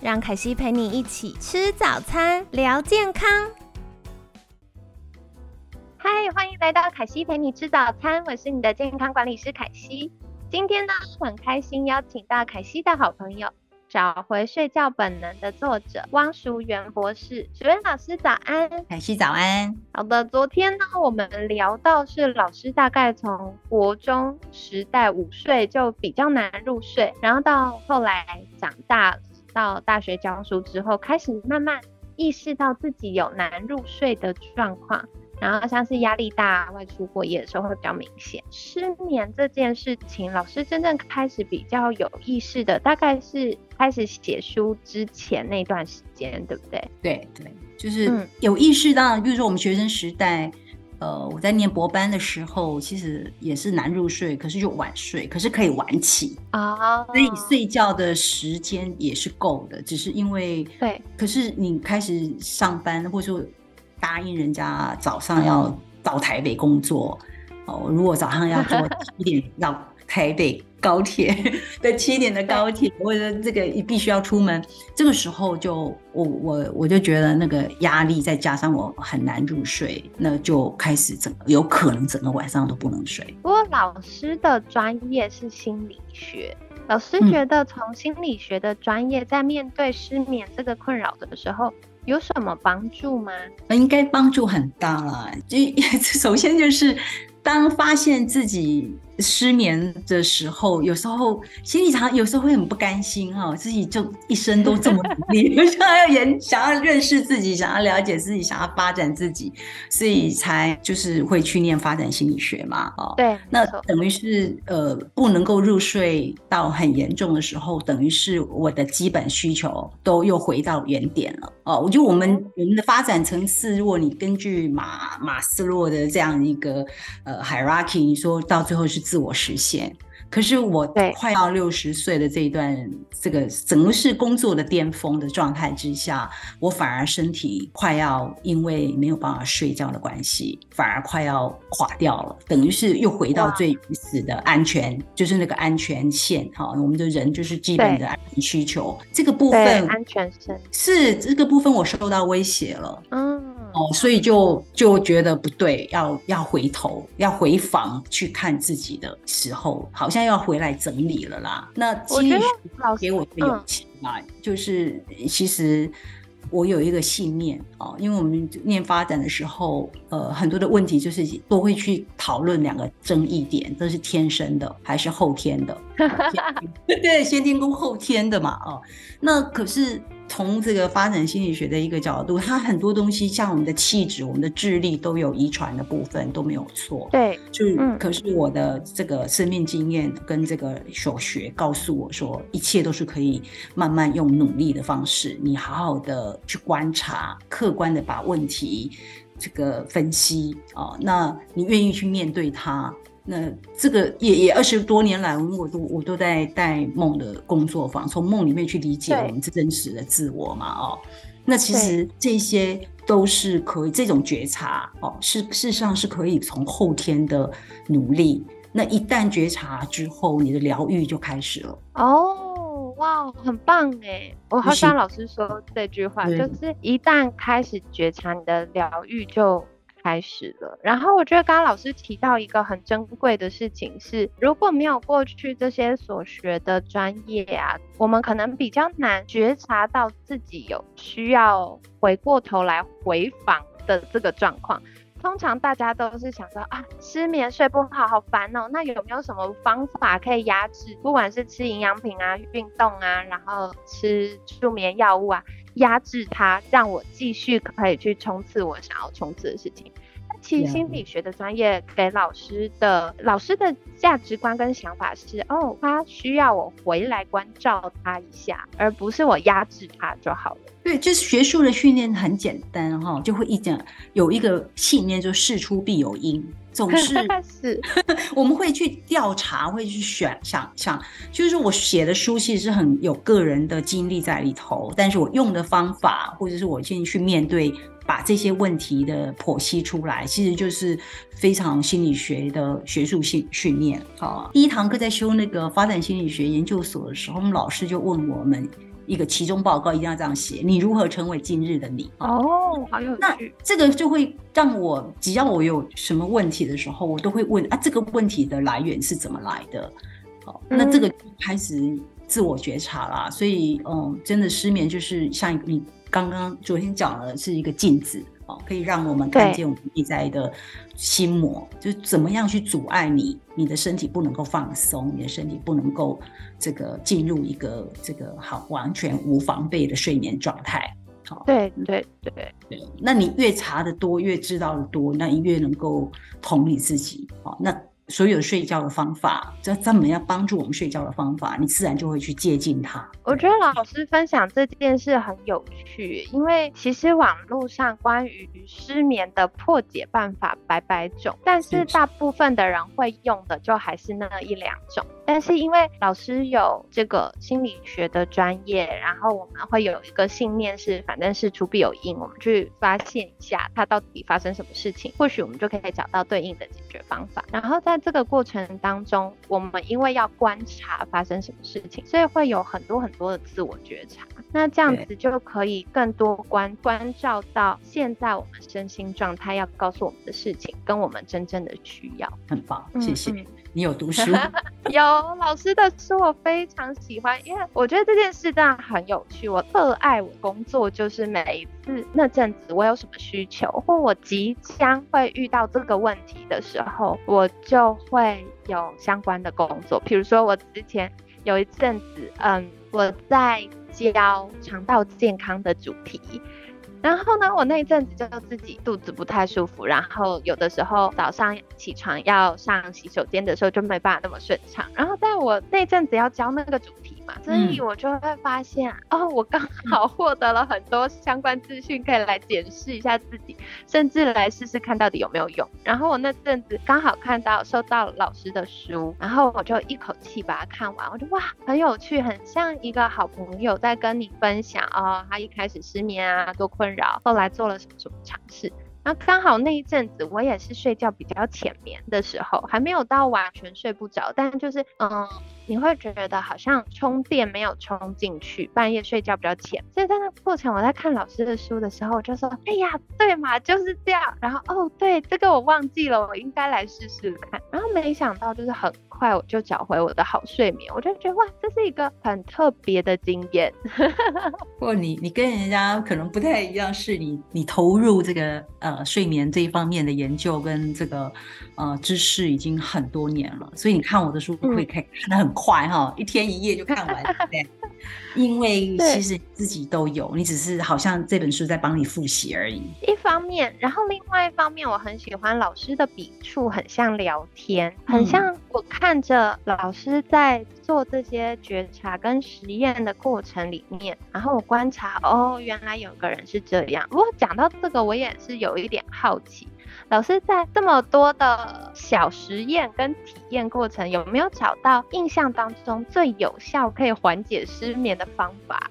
让凯西陪你一起吃早餐，聊健康。嗨，欢迎来到凯西陪你吃早餐，我是你的健康管理师凯西。今天呢，很开心邀请到凯西的好朋友，找回睡觉本能的作者汪淑媛博士。淑媛老师早安，凯西早安。好的，昨天呢，我们聊到是老师大概从国中时代五岁就比较难入睡，然后到后来长大。到大学教书之后，开始慢慢意识到自己有难入睡的状况，然后像是压力大、外出过夜的时候会比较明显。失眠这件事情，老师真正开始比较有意识的，大概是开始写书之前那段时间，对不对？对对，就是有意识到，比如说我们学生时代。呃，我在念博班的时候，其实也是难入睡，可是就晚睡，可是可以晚起啊，所以睡觉的时间也是够的，只是因为对，可是你开始上班，或者说答应人家早上要到台北工作，哦，如果早上要做 七点到台北。高铁 的七点的高铁，或者这个必须要出门，这个时候就我我我就觉得那个压力，再加上我很难入睡，那就开始整有可能整个晚上都不能睡。不过老师的专业是心理学，老师觉得从心理学的专业在面对失眠这个困扰的时候有什么帮助吗？应该帮助很大了。就 首先就是当发现自己。失眠的时候，有时候心里常有时候会很不甘心哈，自己就一生都这么努力，想要研，想要认识自己，想要了解自己，想要发展自己，所以才就是会去念发展心理学嘛，哦，对，那等于是呃不能够入睡到很严重的时候，等于是我的基本需求都又回到原点了哦。我觉得我们我们的发展层次，如果你根据马马斯洛的这样一个呃 hierarchy，你说到最后是。自我实现。可是我快要六十岁的这一段，这个整个是工作的巅峰的状态之下，我反而身体快要因为没有办法睡觉的关系，反而快要垮掉了。等于是又回到最原始的安全，就是那个安全线。哈，我们的人就是基本的安全需求，这个部分安全线是这个部分我受到威胁了。嗯。哦，所以就就觉得不对，要要回头，要回房去看自己的时候，好像要回来整理了啦。那给我的勇气嘛，就是其实我有一个信念啊，因为我们念发展的时候，呃，很多的问题就是都会去讨论两个争议点，这是天生的还是后天的？对，先天跟后天的嘛，哦，那可是。从这个发展心理学的一个角度，它很多东西像我们的气质、我们的智力都有遗传的部分都没有错。对，就可是我的这个生命经验跟这个所学告诉我说，一切都是可以慢慢用努力的方式，你好好的去观察，客观的把问题这个分析啊，那你愿意去面对它。那这个也也二十多年来，我都我都在带梦的工作坊，从梦里面去理解我们真实的自我嘛，哦，那其实这些都是可以，这种觉察哦，是事实上是可以从后天的努力，那一旦觉察之后，你的疗愈就开始了。哦，哇，很棒哎，我好想老师说这句话，就是一旦开始觉察，你的疗愈就。开始了，然后我觉得刚刚老师提到一个很珍贵的事情是，如果没有过去这些所学的专业啊，我们可能比较难觉察到自己有需要回过头来回访的这个状况。通常大家都是想说啊，失眠睡不好，好烦哦。那有没有什么方法可以压制？不管是吃营养品啊、运动啊，然后吃助眠药物啊。压制它，让我继续可以去冲刺我想要冲刺的事情。但其实心理学的专业给老师的老师的价值观跟想法是，哦，他需要我回来关照他一下，而不是我压制他就好了。对，就是学术的训练很简单哈，就会一讲有一个信念，就事出必有因，总是 是 我们会去调查，会去选想想，就是我写的书其实是很有个人的经历在里头，但是我用的方法，或者是我现在去面对。把这些问题的剖析出来，其实就是非常心理学的学术性训练。好，第一堂课在修那个发展心理学研究所的时候，我们老师就问我们一个其中报告，一定要这样写：你如何成为今日的你？哦，好有趣。那这个就会让我，只要我有什么问题的时候，我都会问啊，这个问题的来源是怎么来的？好，那这个开始自我觉察啦。所以，嗯，真的失眠就是像你。刚刚昨天讲了是一个镜子哦，可以让我们看见我们内在的心魔，就怎么样去阻碍你，你的身体不能够放松，你的身体不能够这个进入一个这个好完全无防备的睡眠状态。好，对对对对，那你越查的多，越知道的多，那你越能够同理自己。好，那。所有睡觉的方法，这怎么样帮助我们睡觉的方法，你自然就会去接近它。我觉得老师分享这件事很有趣，因为其实网络上关于失眠的破解办法百百种，但是大部分的人会用的就还是那一两种。但是因为老师有这个心理学的专业，然后我们会有一个信念是，反正是出必有因，我们去发现一下它到底发生什么事情，或许我们就可以找到对应的解决方法。然后在这个过程当中，我们因为要观察发生什么事情，所以会有很多很多的自我觉察。那这样子就可以更多关关照到现在我们身心状态要告诉我们的事情，跟我们真正的需要。很棒，谢谢。你有读书？有老师的书，我非常喜欢，因为我觉得这件事真的很有趣。我特爱我工作，就是每一次那阵子我有什么需求，或我即将会遇到这个问题的时候，我就会有相关的工作。比如说我之前有一阵子，嗯，我在教肠道健康的主题。然后呢，我那一阵子就自己肚子不太舒服，然后有的时候早上起床要上洗手间的时候就没办法那么顺畅。然后在我那阵子要教那个主题。所以我就会发现哦，我刚好获得了很多相关资讯，可以来检视一下自己，甚至来试试看到底有没有用。然后我那阵子刚好看到收到老师的书，然后我就一口气把它看完，我就哇，很有趣，很像一个好朋友在跟你分享哦，他一开始失眠啊，多困扰，后来做了什么什么尝试。然后刚好那一阵子我也是睡觉比较浅眠的时候，还没有到完全睡不着，但就是嗯。你会觉得好像充电没有充进去，半夜睡觉比较浅。所以在那过程，我在看老师的书的时候，我就说：“哎呀，对嘛，就是这样。”然后哦，对，这个我忘记了，我应该来试试看。然后没想到，就是很快我就找回我的好睡眠。我就觉得哇，这是一个很特别的经验。或你你跟人家可能不太一样，是你你投入这个呃睡眠这一方面的研究跟这个呃知识已经很多年了，所以你看我的书会看看得很。快哈，一天一夜就看完，对。因为其实自己都有，你只是好像这本书在帮你复习而已。一方面，然后另外一方面，我很喜欢老师的笔触，很像聊天，很像我看着老师在做这些觉察跟实验的过程里面，然后我观察，哦，原来有个人是这样。不过讲到这个，我也是有一点好奇。老师在这么多的小实验跟体验过程，有没有找到印象当中最有效可以缓解失眠的方法？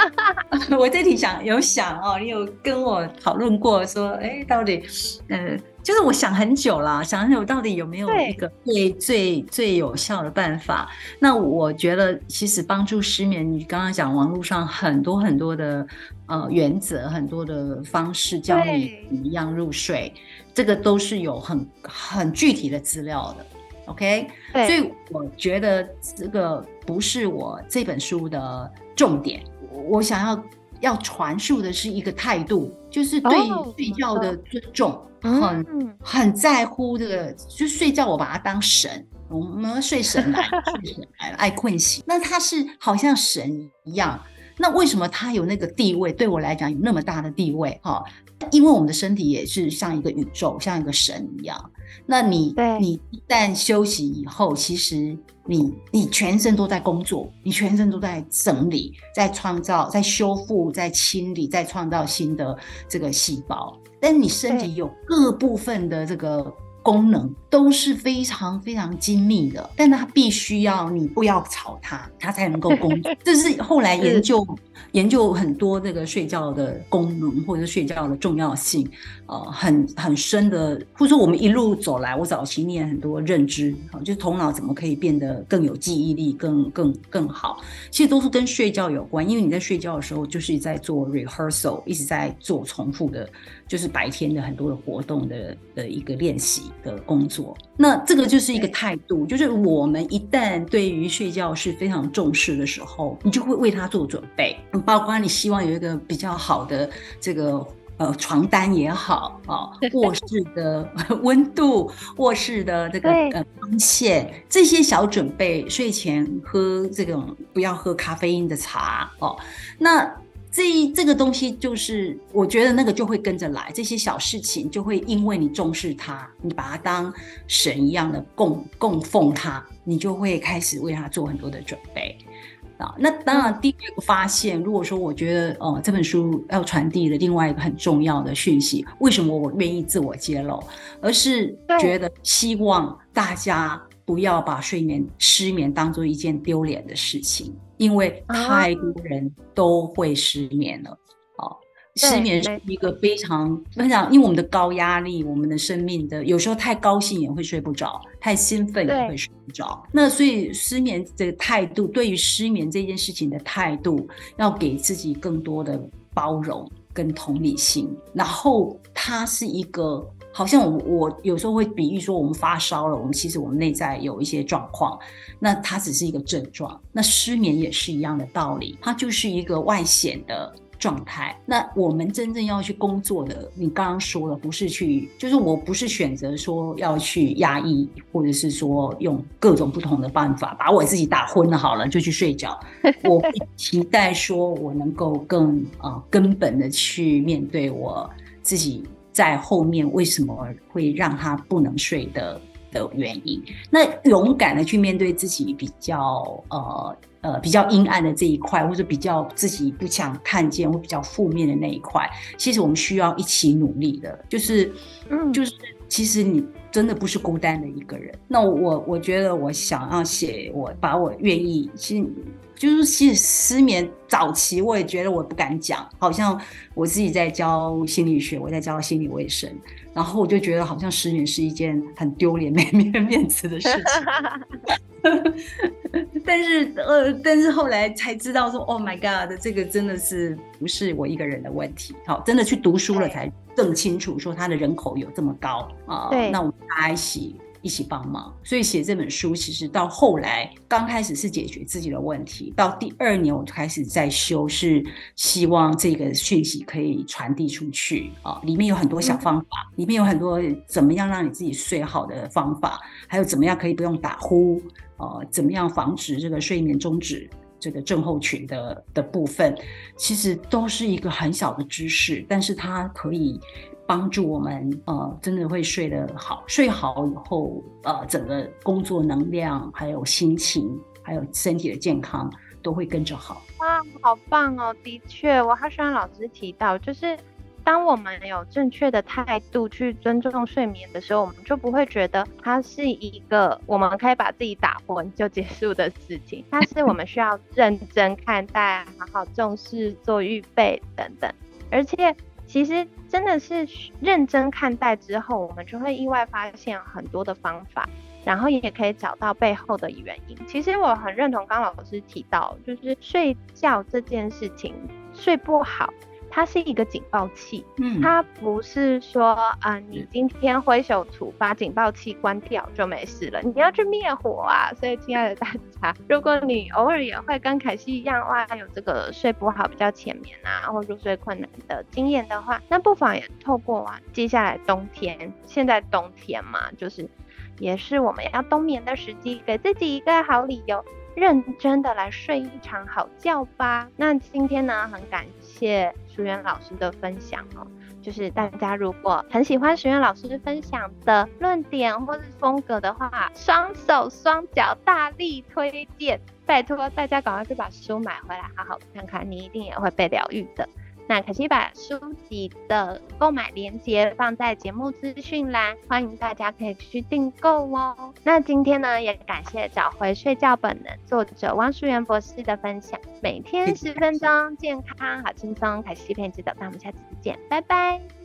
我这里想有想哦，你有跟我讨论过说，哎，到底，呃，就是我想很久了，想很久到底有没有一个最最最有效的办法？那我觉得其实帮助失眠，你刚刚讲网络上很多很多的呃原则，很多的方式教你怎么样入睡。这个都是有很很具体的资料的，OK，所以我觉得这个不是我这本书的重点。我想要要传述的是一个态度，就是对睡觉的尊重，很很在乎这个。就睡觉，我把它当神，我们睡神来，睡神来了，爱困醒。那他是好像神一样。那为什么他有那个地位？对我来讲有那么大的地位哈？因为我们的身体也是像一个宇宙，像一个神一样。那你你一旦休息以后，其实你你全身都在工作，你全身都在整理、在创造、在修复、在清理、在创造新的这个细胞。但你身体有各部分的这个。功能都是非常非常精密的，但它必须要你不要吵它，它才能够工作。这是后来研究研究很多这个睡觉的功能或者睡觉的重要性，呃，很很深的。或者说我们一路走来，我早期念很多认知，啊，就是头脑怎么可以变得更有记忆力，更更更好，其实都是跟睡觉有关。因为你在睡觉的时候，就是在做 rehearsal，一直在做重复的。就是白天的很多的活动的的一个练习的工作，那这个就是一个态度，就是我们一旦对于睡觉是非常重视的时候，你就会为它做准备，包括你希望有一个比较好的这个呃床单也好啊，卧室的 温度、卧室的这个呃光线这些小准备，睡前喝这种不要喝咖啡因的茶哦，那。这这个东西就是，我觉得那个就会跟着来，这些小事情就会因为你重视它，你把它当神一样的供供奉它，你就会开始为它做很多的准备啊。那当然，第二个发现，如果说我觉得，哦，这本书要传递的另外一个很重要的讯息，为什么我愿意自我揭露，而是觉得希望大家不要把睡眠失眠当做一件丢脸的事情。因为太多人都会失眠了，哦，失眠是一个非常非常，因为我们的高压力，我们的生命的有时候太高兴也会睡不着，太兴奋也会睡不着。那所以失眠的态度，对于失眠这件事情的态度，要给自己更多的包容跟同理心，然后它是一个。好像我我有时候会比喻说，我们发烧了，我们其实我们内在有一些状况，那它只是一个症状。那失眠也是一样的道理，它就是一个外显的状态。那我们真正要去工作的，你刚刚说了，不是去，就是我不是选择说要去压抑，或者是说用各种不同的办法把我自己打昏了，好了就去睡觉。我 期待说我能够更啊根本的去面对我自己。在后面为什么会让他不能睡的的原因？那勇敢的去面对自己比较呃呃比较阴暗的这一块，或者比较自己不想看见或比较负面的那一块，其实我们需要一起努力的。就是嗯，就是其实你真的不是孤单的一个人。那我我觉得我想要写，我把我愿意其实。就是其实失眠早期，我也觉得我不敢讲，好像我自己在教心理学，我在教心理卫生，然后我就觉得好像失眠是一件很丢脸、没面面子的事情。但是呃，但是后来才知道说，Oh my God，这个真的是不是我一个人的问题？好，真的去读书了才更清楚，说他的人口有这么高啊。对，那我们大家一起。一起帮忙，所以写这本书其实到后来，刚开始是解决自己的问题，到第二年我就开始在修，是希望这个讯息可以传递出去啊。里面有很多小方法，里面有很多怎么样让你自己睡好的方法，还有怎么样可以不用打呼，呃，怎么样防止这个睡眠终止这个症候群的的部分，其实都是一个很小的知识，但是它可以。帮助我们呃，真的会睡得好，睡好以后呃，整个工作能量、还有心情、还有身体的健康都会跟着好。哇，好棒哦！的确，我好喜欢老师提到，就是当我们有正确的态度去尊重睡眠的时候，我们就不会觉得它是一个我们可以把自己打昏就结束的事情，它是我们需要认真看待、好好重视、做预备等等，而且。其实真的是认真看待之后，我们就会意外发现很多的方法，然后也可以找到背后的原因。其实我很认同刚老师提到，就是睡觉这件事情，睡不好。它是一个警报器，嗯，它不是说啊，你今天挥手处把警报器关掉就没事了，你要去灭火啊。所以，亲爱的大家，如果你偶尔也会跟凯西一样，哇，有这个睡不好、比较浅眠啊，或入睡困难的经验的话，那不妨也透过啊，接下来冬天，现在冬天嘛，就是也是我们要冬眠的时机，给自己一个好理由。认真的来睡一场好觉吧。那今天呢，很感谢淑媛老师的分享哦。就是大家如果很喜欢淑媛老师分享的论点或是风格的话，双手双脚大力推荐，拜托大家赶快去把书买回来，好好看看，你一定也会被疗愈的。那可惜把书籍的购买链接放在节目资讯栏，欢迎大家可以去订购哦。那今天呢，也感谢找回睡觉本能作者汪淑媛博士的分享，每天十分钟，健康好轻松，凯西陪你指导，那我们下次见，拜拜。